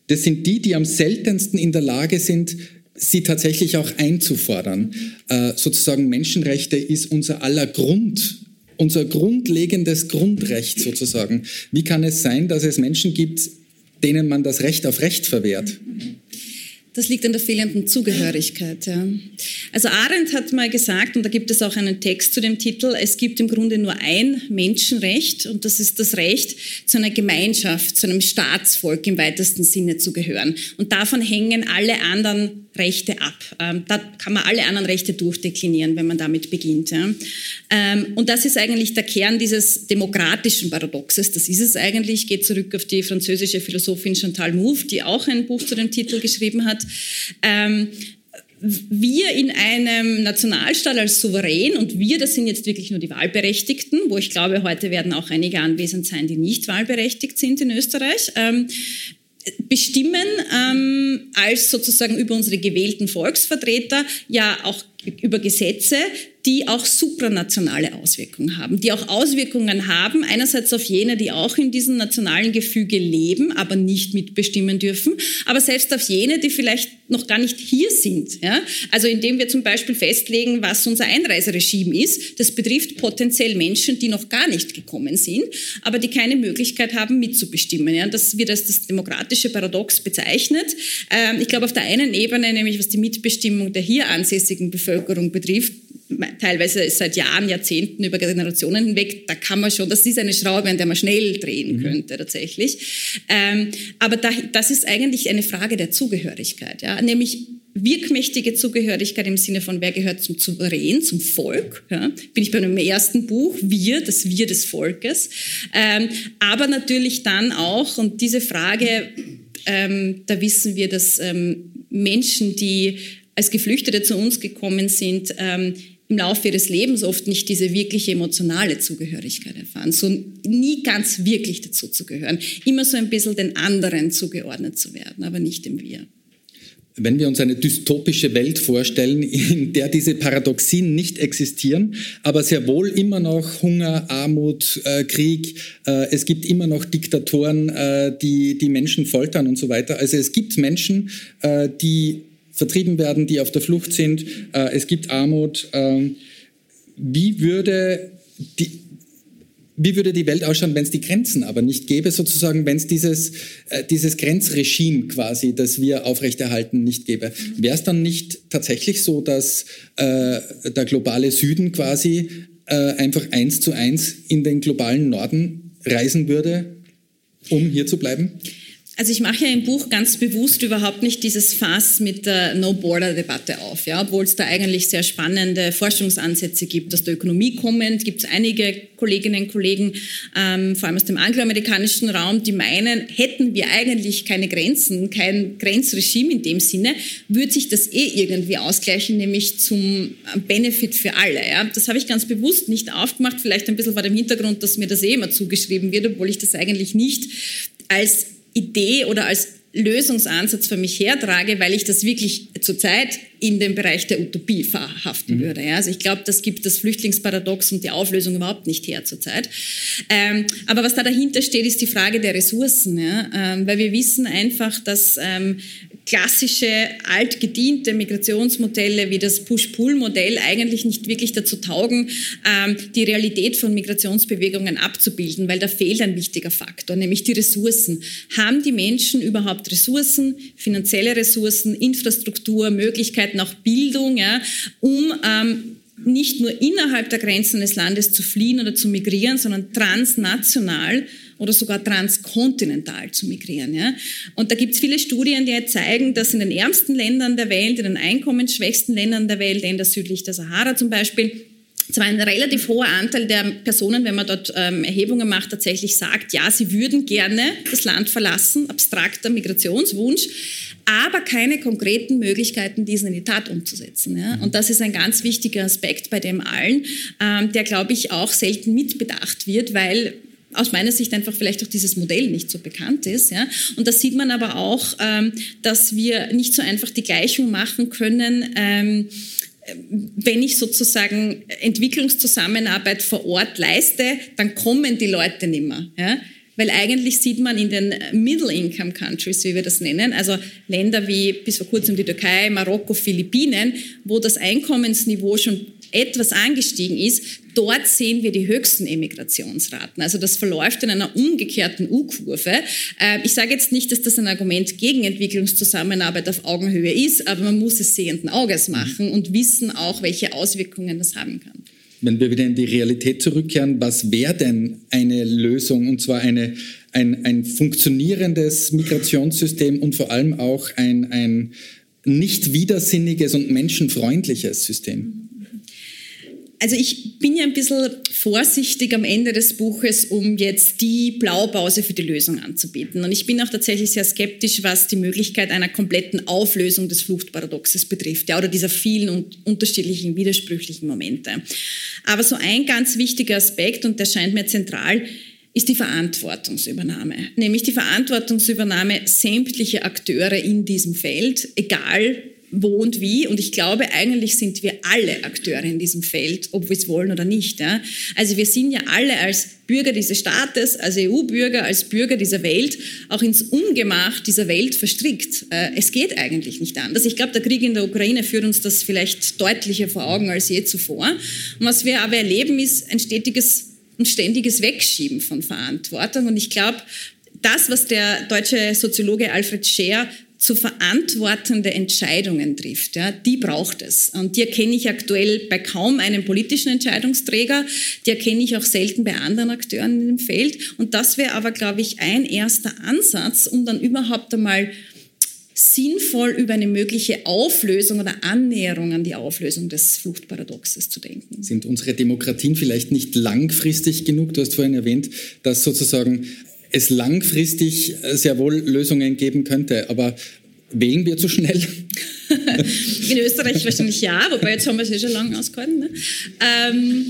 das sind die, die am seltensten in der Lage sind, sie tatsächlich auch einzufordern. Äh, sozusagen Menschenrechte ist unser aller Grund, unser grundlegendes Grundrecht sozusagen. Wie kann es sein, dass es Menschen gibt, denen man das Recht auf Recht verwehrt? Das liegt an der fehlenden Zugehörigkeit. Ja. Also Arendt hat mal gesagt, und da gibt es auch einen Text zu dem Titel, es gibt im Grunde nur ein Menschenrecht und das ist das Recht, zu einer Gemeinschaft, zu einem Staatsvolk im weitesten Sinne zu gehören. Und davon hängen alle anderen Rechte ab. Ähm, da kann man alle anderen Rechte durchdeklinieren, wenn man damit beginnt. Ähm, und das ist eigentlich der Kern dieses demokratischen Paradoxes. Das ist es eigentlich, geht zurück auf die französische Philosophin Chantal Mouffe, die auch ein Buch zu dem Titel geschrieben hat. Ähm, wir in einem Nationalstaat als Souverän und wir, das sind jetzt wirklich nur die Wahlberechtigten, wo ich glaube, heute werden auch einige anwesend sein, die nicht wahlberechtigt sind in Österreich. Bestimmen ähm, als sozusagen über unsere gewählten Volksvertreter ja auch über Gesetze, die auch supranationale Auswirkungen haben, die auch Auswirkungen haben, einerseits auf jene, die auch in diesem nationalen Gefüge leben, aber nicht mitbestimmen dürfen, aber selbst auf jene, die vielleicht noch gar nicht hier sind. Ja? Also indem wir zum Beispiel festlegen, was unser Einreiseregime ist, das betrifft potenziell Menschen, die noch gar nicht gekommen sind, aber die keine Möglichkeit haben, mitzubestimmen. Ja? Das wird als das demokratische Paradox bezeichnet. Ähm, ich glaube, auf der einen Ebene, nämlich was die Mitbestimmung der hier ansässigen Bevölkerung betrifft, teilweise seit Jahren, Jahrzehnten über Generationen hinweg, da kann man schon, das ist eine Schraube, an der man schnell drehen mhm. könnte tatsächlich. Ähm, aber da, das ist eigentlich eine Frage der Zugehörigkeit, ja? nämlich wirkmächtige Zugehörigkeit im Sinne von, wer gehört zum Souverän, zum Volk. Ja? Bin ich bei einem ersten Buch, Wir, das Wir des Volkes. Ähm, aber natürlich dann auch, und diese Frage, ähm, da wissen wir, dass ähm, Menschen, die als Geflüchtete zu uns gekommen sind, ähm, im Laufe ihres Lebens oft nicht diese wirkliche emotionale Zugehörigkeit erfahren, so nie ganz wirklich dazu zu gehören, immer so ein bisschen den anderen zugeordnet zu werden, aber nicht dem Wir. Wenn wir uns eine dystopische Welt vorstellen, in der diese Paradoxien nicht existieren, aber sehr wohl immer noch Hunger, Armut, äh, Krieg, äh, es gibt immer noch Diktatoren, äh, die die Menschen foltern und so weiter. Also es gibt Menschen, äh, die vertrieben werden, die auf der Flucht sind. Äh, es gibt Armut. Ähm, wie würde die, wie würde die Welt ausschauen, wenn es die Grenzen aber nicht gäbe, sozusagen, wenn es dieses, äh, dieses Grenzregime quasi, das wir aufrechterhalten, nicht gäbe? Wäre es dann nicht tatsächlich so, dass äh, der globale Süden quasi äh, einfach eins zu eins in den globalen Norden reisen würde, um hier zu bleiben? Also ich mache ja im Buch ganz bewusst überhaupt nicht dieses Fass mit der No-Border-Debatte auf, ja, obwohl es da eigentlich sehr spannende Forschungsansätze gibt. Aus der Ökonomie kommend gibt es einige Kolleginnen und Kollegen, ähm, vor allem aus dem angloamerikanischen Raum, die meinen, hätten wir eigentlich keine Grenzen, kein Grenzregime in dem Sinne, würde sich das eh irgendwie ausgleichen, nämlich zum Benefit für alle. Ja. Das habe ich ganz bewusst nicht aufgemacht, vielleicht ein bisschen vor dem Hintergrund, dass mir das eh immer zugeschrieben wird, obwohl ich das eigentlich nicht als Idee oder als Lösungsansatz für mich hertrage, weil ich das wirklich zurzeit in den Bereich der Utopie verhaften mhm. würde. Ja, also ich glaube, das gibt das Flüchtlingsparadox und die Auflösung überhaupt nicht her zurzeit. Ähm, aber was da dahinter steht, ist die Frage der Ressourcen, ja? ähm, weil wir wissen einfach, dass ähm, klassische, altgediente Migrationsmodelle wie das Push-Pull-Modell eigentlich nicht wirklich dazu taugen, ähm, die Realität von Migrationsbewegungen abzubilden, weil da fehlt ein wichtiger Faktor, nämlich die Ressourcen. Haben die Menschen überhaupt Ressourcen, finanzielle Ressourcen, Infrastruktur, Möglichkeiten, auch Bildung, ja, um ähm, nicht nur innerhalb der Grenzen des Landes zu fliehen oder zu migrieren, sondern transnational oder sogar transkontinental zu migrieren. Ja? Und da gibt es viele Studien, die zeigen, dass in den ärmsten Ländern der Welt, in den einkommensschwächsten Ländern der Welt, Länder südlich der Sahara zum Beispiel, zwar ein relativ hoher Anteil der Personen, wenn man dort ähm, Erhebungen macht, tatsächlich sagt, ja, sie würden gerne das Land verlassen, abstrakter Migrationswunsch, aber keine konkreten Möglichkeiten, diesen in die Tat umzusetzen. Ja? Und das ist ein ganz wichtiger Aspekt bei dem allen, ähm, der, glaube ich, auch selten mitbedacht wird, weil aus meiner Sicht einfach vielleicht auch dieses Modell nicht so bekannt ist. Ja? Und da sieht man aber auch, ähm, dass wir nicht so einfach die Gleichung machen können. Ähm, wenn ich sozusagen Entwicklungszusammenarbeit vor Ort leiste, dann kommen die Leute nicht mehr. Ja? weil eigentlich sieht man in den Middle-Income-Countries, wie wir das nennen, also Länder wie bis vor kurzem die Türkei, Marokko, Philippinen, wo das Einkommensniveau schon etwas angestiegen ist, dort sehen wir die höchsten Emigrationsraten. Also das verläuft in einer umgekehrten U-Kurve. Äh, ich sage jetzt nicht, dass das ein Argument gegen Entwicklungszusammenarbeit auf Augenhöhe ist, aber man muss es sehenden Auges machen und wissen auch, welche Auswirkungen das haben kann. Wenn wir wieder in die Realität zurückkehren, was wäre denn eine Lösung, und zwar eine, ein, ein funktionierendes Migrationssystem und vor allem auch ein, ein nicht widersinniges und menschenfreundliches System? Also ich bin ja ein bisschen vorsichtig am Ende des Buches, um jetzt die Blaupause für die Lösung anzubieten. Und ich bin auch tatsächlich sehr skeptisch, was die Möglichkeit einer kompletten Auflösung des Fluchtparadoxes betrifft, ja, oder dieser vielen und unterschiedlichen widersprüchlichen Momente. Aber so ein ganz wichtiger Aspekt, und der scheint mir zentral, ist die Verantwortungsübernahme, nämlich die Verantwortungsübernahme sämtlicher Akteure in diesem Feld, egal wo und wie. Und ich glaube, eigentlich sind wir alle Akteure in diesem Feld, ob wir es wollen oder nicht. Ja? Also wir sind ja alle als Bürger dieses Staates, als EU-Bürger, als Bürger dieser Welt auch ins Ungemach dieser Welt verstrickt. Äh, es geht eigentlich nicht anders. Ich glaube, der Krieg in der Ukraine führt uns das vielleicht deutlicher vor Augen als je zuvor. Und was wir aber erleben, ist ein stetiges und ständiges Wegschieben von Verantwortung. Und ich glaube, das, was der deutsche Soziologe Alfred Scheer zu verantwortende Entscheidungen trifft. Ja, die braucht es. Und die erkenne ich aktuell bei kaum einem politischen Entscheidungsträger. Die erkenne ich auch selten bei anderen Akteuren in dem Feld. Und das wäre aber, glaube ich, ein erster Ansatz, um dann überhaupt einmal sinnvoll über eine mögliche Auflösung oder Annäherung an die Auflösung des Fluchtparadoxes zu denken. Sind unsere Demokratien vielleicht nicht langfristig genug? Du hast vorhin erwähnt, dass sozusagen es langfristig sehr wohl Lösungen geben könnte. Aber wählen wir zu schnell? <laughs> In Österreich wahrscheinlich ja, wobei jetzt haben wir es eh schon lange ausgehalten. Ne? Ähm,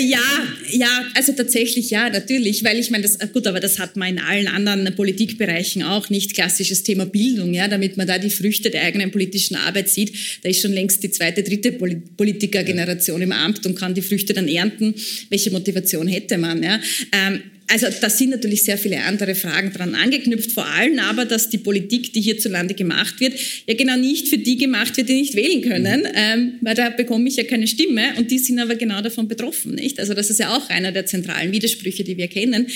ja, ja, also tatsächlich ja, natürlich, weil ich meine, das, gut, aber das hat man in allen anderen Politikbereichen auch nicht. Klassisches Thema Bildung, ja, damit man da die Früchte der eigenen politischen Arbeit sieht. Da ist schon längst die zweite, dritte Politikergeneration im Amt und kann die Früchte dann ernten. Welche Motivation hätte man? Ja? Ähm, also da sind natürlich sehr viele andere Fragen dran angeknüpft, vor allem aber, dass die Politik, die hierzulande gemacht wird, ja genau nicht für die gemacht wird, die nicht wählen können, ähm, weil da bekomme ich ja keine Stimme und die sind aber genau davon betroffen, nicht? Also das ist ja auch einer der zentralen Widersprüche, die wir kennen.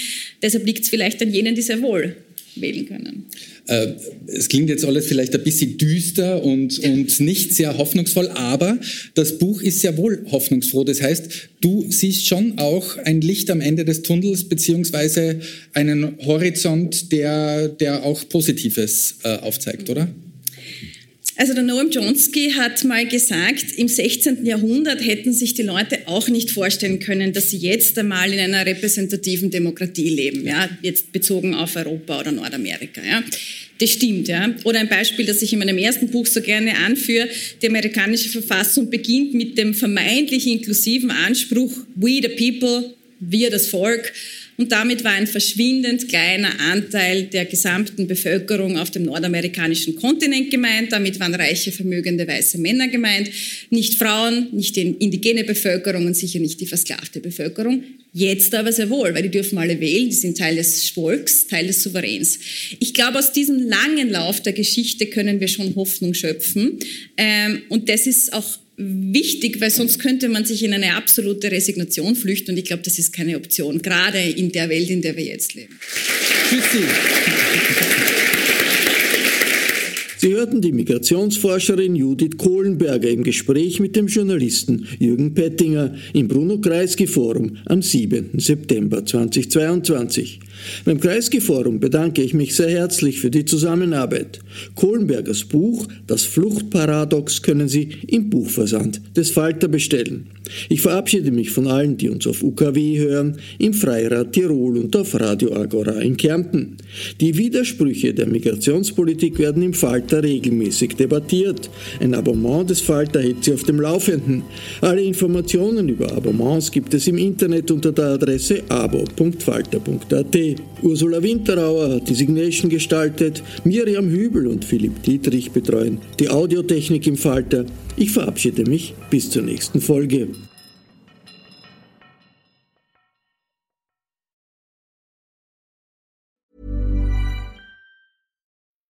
Deshalb liegt es vielleicht an jenen, die sehr wohl wählen können. Äh, es klingt jetzt alles vielleicht ein bisschen düster und, und nicht sehr hoffnungsvoll, aber das Buch ist ja wohl hoffnungsfroh. Das heißt, du siehst schon auch ein Licht am Ende des Tunnels, beziehungsweise einen Horizont, der, der auch Positives äh, aufzeigt, oder? Also der Noam Chomsky hat mal gesagt, im 16. Jahrhundert hätten sich die Leute auch nicht vorstellen können, dass sie jetzt einmal in einer repräsentativen Demokratie leben, ja, jetzt bezogen auf Europa oder Nordamerika, ja. Das stimmt, ja. Oder ein Beispiel, das ich in meinem ersten Buch so gerne anführe. Die amerikanische Verfassung beginnt mit dem vermeintlich inklusiven Anspruch, we the people, wir das Volk. Und damit war ein verschwindend kleiner Anteil der gesamten Bevölkerung auf dem nordamerikanischen Kontinent gemeint. Damit waren reiche, vermögende weiße Männer gemeint, nicht Frauen, nicht die indigene Bevölkerung und sicher nicht die versklavte Bevölkerung. Jetzt aber sehr wohl, weil die dürfen alle wählen, die sind Teil des Volks, Teil des Souveräns. Ich glaube, aus diesem langen Lauf der Geschichte können wir schon Hoffnung schöpfen. Ähm, und das ist auch wichtig, weil sonst könnte man sich in eine absolute Resignation flüchten und ich glaube, das ist keine Option, gerade in der Welt, in der wir jetzt leben. Tschüssi. Sie hörten die Migrationsforscherin Judith Kohlenberger im Gespräch mit dem Journalisten Jürgen Pettinger im Bruno-Kreisky-Forum am 7. September 2022. Beim Kreisky-Forum bedanke ich mich sehr herzlich für die Zusammenarbeit. Kohlenbergers Buch Das Fluchtparadox können Sie im Buchversand des Falter bestellen. Ich verabschiede mich von allen, die uns auf UKW hören, im Freirad Tirol und auf Radio Agora in Kärnten. Die Widersprüche der Migrationspolitik werden im Falter regelmäßig debattiert. Ein Abonnement des Falter hält Sie auf dem Laufenden. Alle Informationen über Abonnements gibt es im Internet unter der Adresse abo.falter.at. Ursula Winterauer hat die Signation gestaltet, Miriam Hübel und Philipp Dietrich betreuen die Audiotechnik im Falter. Ich verabschiede mich bis zur nächsten Folge.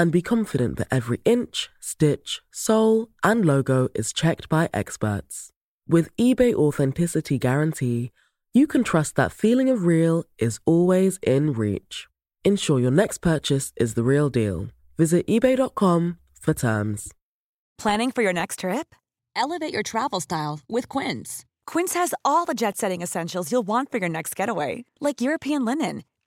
and be confident that every inch, stitch, sole, and logo is checked by experts. With eBay Authenticity Guarantee, you can trust that feeling of real is always in reach. Ensure your next purchase is the real deal. Visit eBay.com for terms. Planning for your next trip? Elevate your travel style with Quince. Quince has all the jet setting essentials you'll want for your next getaway, like European linen,